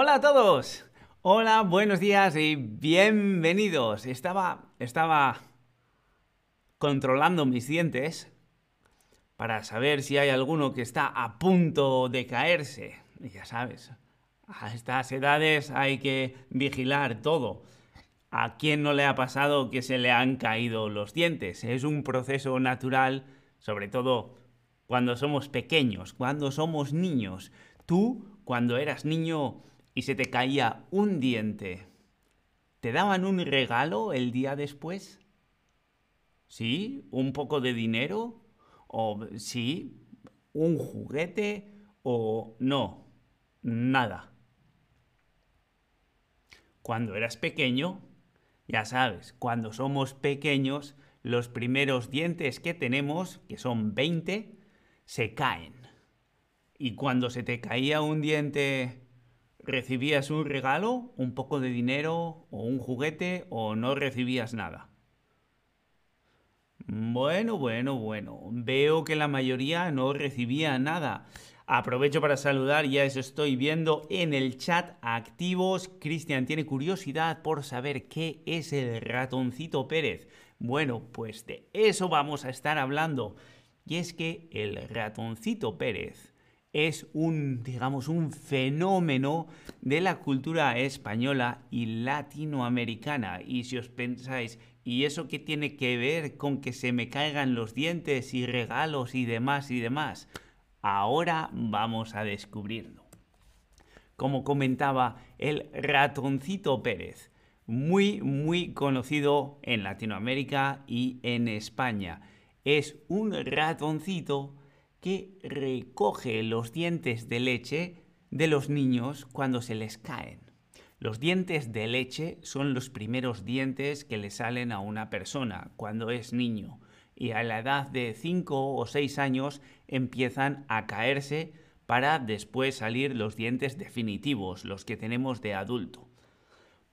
Hola a todos. Hola, buenos días y bienvenidos. Estaba, estaba controlando mis dientes para saber si hay alguno que está a punto de caerse. Y ya sabes, a estas edades hay que vigilar todo. ¿A quién no le ha pasado que se le han caído los dientes? Es un proceso natural, sobre todo cuando somos pequeños, cuando somos niños. Tú, cuando eras niño y se te caía un diente, ¿te daban un regalo el día después? ¿Sí? ¿Un poco de dinero? ¿O sí? ¿Un juguete? ¿O no? Nada. Cuando eras pequeño, ya sabes, cuando somos pequeños, los primeros dientes que tenemos, que son 20, se caen. Y cuando se te caía un diente, ¿recibías un regalo, un poco de dinero o un juguete o no recibías nada? Bueno, bueno, bueno. Veo que la mayoría no recibía nada. Aprovecho para saludar, ya eso estoy viendo en el chat activos. Cristian tiene curiosidad por saber qué es el ratoncito Pérez. Bueno, pues de eso vamos a estar hablando. Y es que el ratoncito Pérez es un, digamos, un fenómeno de la cultura española y latinoamericana. Y si os pensáis, ¿y eso qué tiene que ver con que se me caigan los dientes y regalos y demás y demás? Ahora vamos a descubrirlo. Como comentaba el ratoncito Pérez, muy muy conocido en Latinoamérica y en España. Es un ratoncito que recoge los dientes de leche de los niños cuando se les caen. Los dientes de leche son los primeros dientes que le salen a una persona cuando es niño y a la edad de 5 o 6 años empiezan a caerse para después salir los dientes definitivos, los que tenemos de adulto.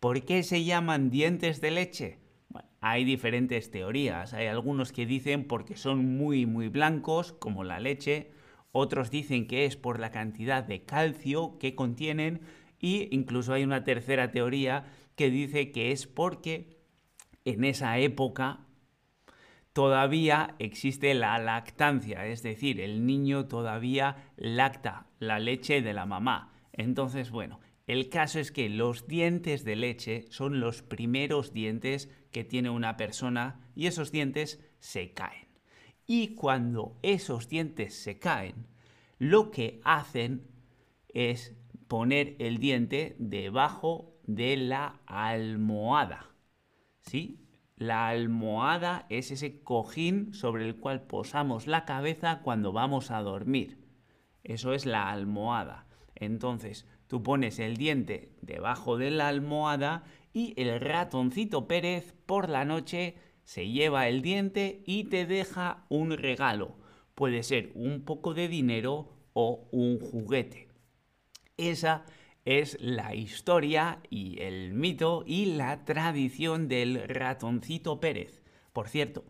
¿Por qué se llaman dientes de leche? Hay diferentes teorías. Hay algunos que dicen porque son muy muy blancos, como la leche. Otros dicen que es por la cantidad de calcio que contienen. Y incluso hay una tercera teoría que dice que es porque en esa época todavía existe la lactancia, es decir, el niño todavía lacta la leche de la mamá. Entonces, bueno, el caso es que los dientes de leche son los primeros dientes que tiene una persona y esos dientes se caen. Y cuando esos dientes se caen, lo que hacen es poner el diente debajo de la almohada. ¿Sí? La almohada es ese cojín sobre el cual posamos la cabeza cuando vamos a dormir. Eso es la almohada. Entonces, tú pones el diente debajo de la almohada y el ratoncito Pérez por la noche se lleva el diente y te deja un regalo. Puede ser un poco de dinero o un juguete. Esa es la historia y el mito y la tradición del ratoncito Pérez. Por cierto,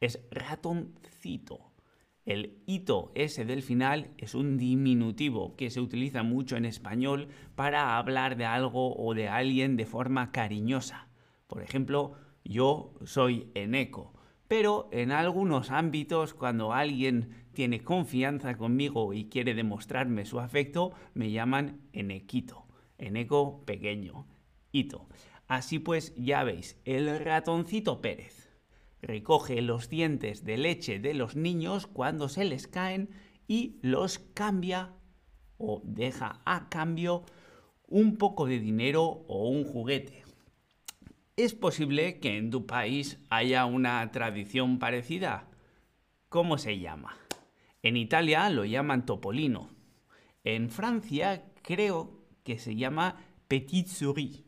es ratoncito. El hito ese del final es un diminutivo que se utiliza mucho en español para hablar de algo o de alguien de forma cariñosa. Por ejemplo, yo soy eneco. Pero en algunos ámbitos, cuando alguien tiene confianza conmigo y quiere demostrarme su afecto, me llaman enequito, eneco pequeño, hito. Así pues, ya veis, el ratoncito Pérez recoge los dientes de leche de los niños cuando se les caen y los cambia o deja a cambio un poco de dinero o un juguete. ¿Es posible que en tu país haya una tradición parecida? ¿Cómo se llama? En Italia lo llaman topolino. En Francia creo que se llama petit souris.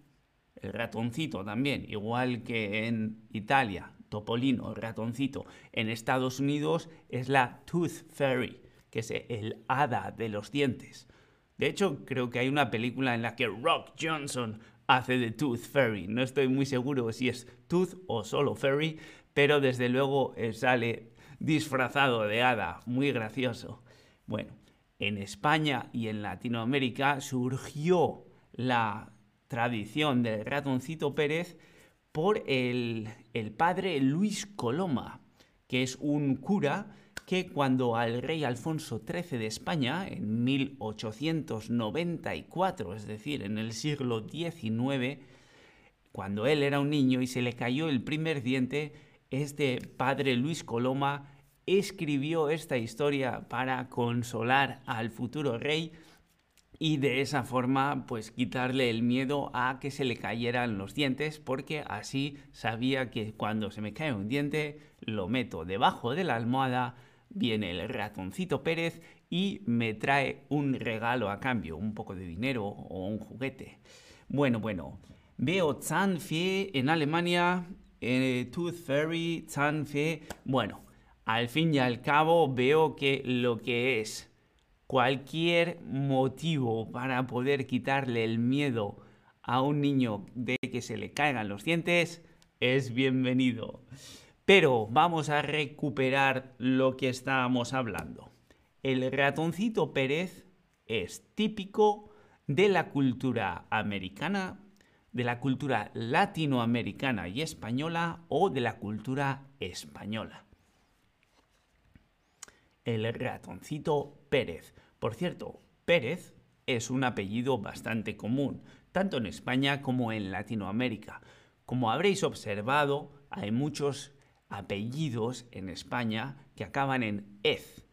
El ratoncito también, igual que en Italia, topolino, el ratoncito. En Estados Unidos es la tooth fairy, que es el hada de los dientes. De hecho, creo que hay una película en la que Rock Johnson hace de Tooth Fairy. No estoy muy seguro si es Tooth o solo Fairy, pero desde luego eh, sale disfrazado de hada, muy gracioso. Bueno, en España y en Latinoamérica surgió la tradición del ratoncito Pérez por el, el padre Luis Coloma, que es un cura que cuando al rey Alfonso XIII de España, en 1894, es decir, en el siglo XIX, cuando él era un niño y se le cayó el primer diente, este padre Luis Coloma escribió esta historia para consolar al futuro rey y de esa forma pues quitarle el miedo a que se le cayeran los dientes porque así sabía que cuando se me cae un diente lo meto debajo de la almohada viene el ratoncito Pérez y me trae un regalo a cambio, un poco de dinero o un juguete. Bueno, bueno, veo Zahnfee en Alemania, eh, Tooth Fairy, Zahnfee. Bueno, al fin y al cabo veo que lo que es cualquier motivo para poder quitarle el miedo a un niño de que se le caigan los dientes es bienvenido. Pero vamos a recuperar lo que estábamos hablando. El ratoncito Pérez es típico de la cultura americana, de la cultura latinoamericana y española o de la cultura española. El ratoncito Pérez. Por cierto, Pérez es un apellido bastante común, tanto en España como en Latinoamérica. Como habréis observado, hay muchos apellidos en España que acaban en ez.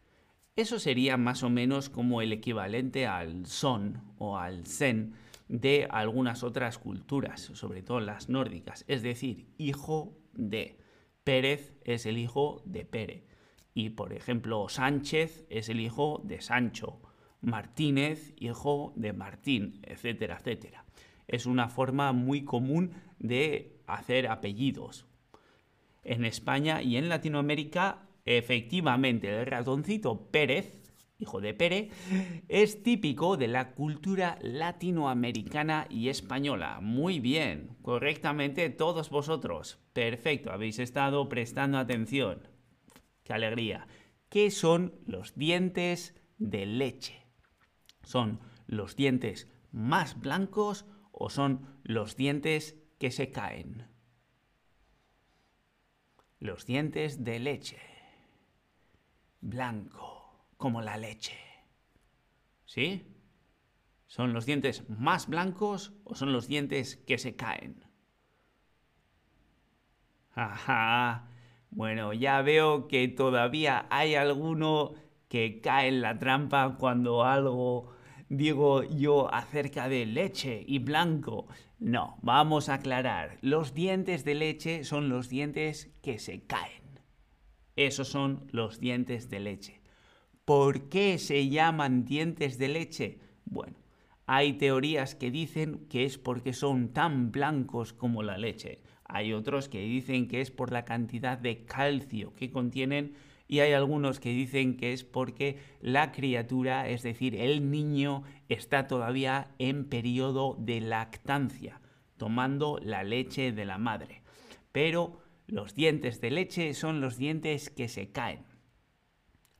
Eso sería más o menos como el equivalente al son o al sen de algunas otras culturas, sobre todo las nórdicas, es decir, hijo de. Pérez es el hijo de Pere. Y por ejemplo, Sánchez es el hijo de Sancho, Martínez, hijo de Martín, etcétera, etcétera. Es una forma muy común de hacer apellidos en España y en Latinoamérica, efectivamente, el ratoncito Pérez, hijo de Pere, es típico de la cultura latinoamericana y española. Muy bien, correctamente todos vosotros. Perfecto, habéis estado prestando atención. Qué alegría. ¿Qué son los dientes de leche? ¿Son los dientes más blancos o son los dientes que se caen? los dientes de leche, blanco como la leche. ¿Sí? ¿Son los dientes más blancos o son los dientes que se caen? Ajá. Bueno, ya veo que todavía hay alguno que cae en la trampa cuando algo digo yo acerca de leche y blanco. No, vamos a aclarar. Los dientes de leche son los dientes que se caen. Esos son los dientes de leche. ¿Por qué se llaman dientes de leche? Bueno, hay teorías que dicen que es porque son tan blancos como la leche. Hay otros que dicen que es por la cantidad de calcio que contienen y hay algunos que dicen que es porque la criatura, es decir, el niño, está todavía en periodo de lactancia, tomando la leche de la madre. Pero los dientes de leche son los dientes que se caen.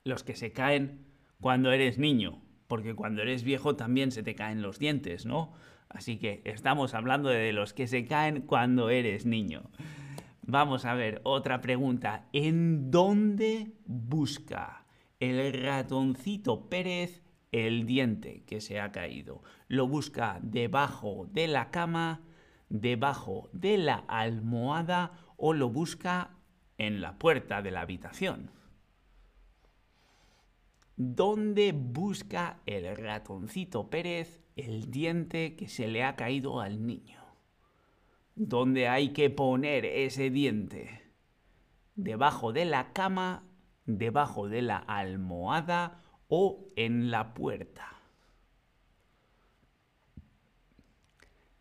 Los que se caen cuando eres niño, porque cuando eres viejo también se te caen los dientes, ¿no? Así que estamos hablando de los que se caen cuando eres niño. Vamos a ver, otra pregunta. ¿En dónde busca el ratoncito Pérez el diente que se ha caído? ¿Lo busca debajo de la cama, debajo de la almohada o lo busca en la puerta de la habitación? ¿Dónde busca el ratoncito Pérez el diente que se le ha caído al niño? ¿Dónde hay que poner ese diente? ¿Debajo de la cama, debajo de la almohada o en la puerta?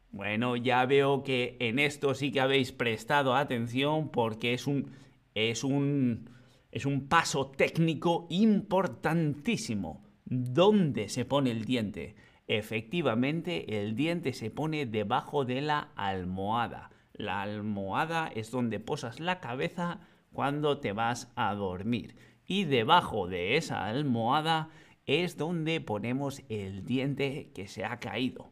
Bueno, ya veo que en esto sí que habéis prestado atención porque es un, es un, es un paso técnico importantísimo. ¿Dónde se pone el diente? Efectivamente, el diente se pone debajo de la almohada. La almohada es donde posas la cabeza cuando te vas a dormir. Y debajo de esa almohada es donde ponemos el diente que se ha caído.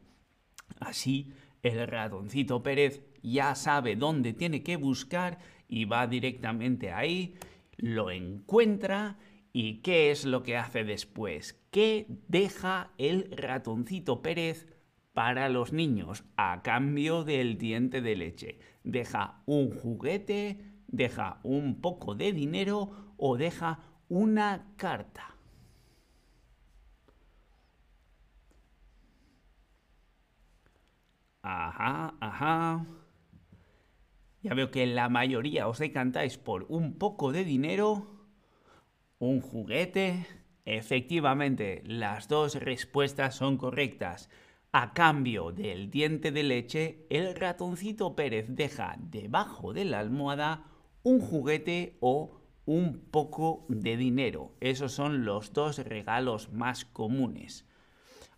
Así, el ratoncito Pérez ya sabe dónde tiene que buscar y va directamente ahí, lo encuentra y ¿qué es lo que hace después? ¿Qué deja el ratoncito Pérez para los niños a cambio del diente de leche? ¿Deja un juguete? ¿Deja un poco de dinero? ¿O deja una carta? Ajá, ajá. Ya veo que la mayoría os decantáis por un poco de dinero, un juguete. Efectivamente, las dos respuestas son correctas. A cambio del diente de leche, el ratoncito Pérez deja debajo de la almohada un juguete o un poco de dinero. Esos son los dos regalos más comunes.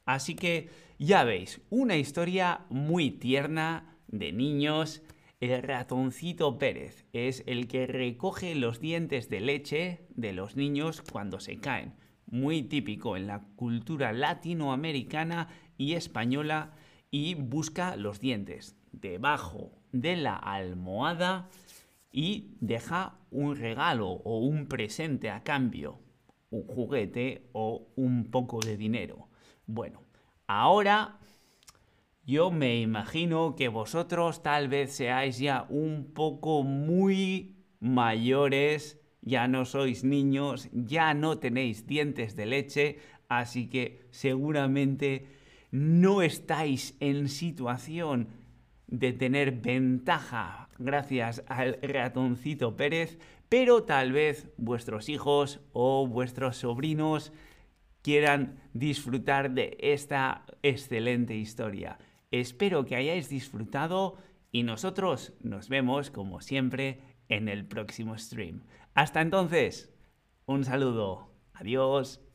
Así que ya veis, una historia muy tierna de niños. El ratoncito Pérez es el que recoge los dientes de leche de los niños cuando se caen. Muy típico en la cultura latinoamericana y española y busca los dientes debajo de la almohada y deja un regalo o un presente a cambio, un juguete o un poco de dinero. Bueno, Ahora yo me imagino que vosotros tal vez seáis ya un poco muy mayores, ya no sois niños, ya no tenéis dientes de leche, así que seguramente no estáis en situación de tener ventaja gracias al ratoncito Pérez, pero tal vez vuestros hijos o vuestros sobrinos quieran disfrutar de esta excelente historia. Espero que hayáis disfrutado y nosotros nos vemos como siempre en el próximo stream. Hasta entonces, un saludo. Adiós.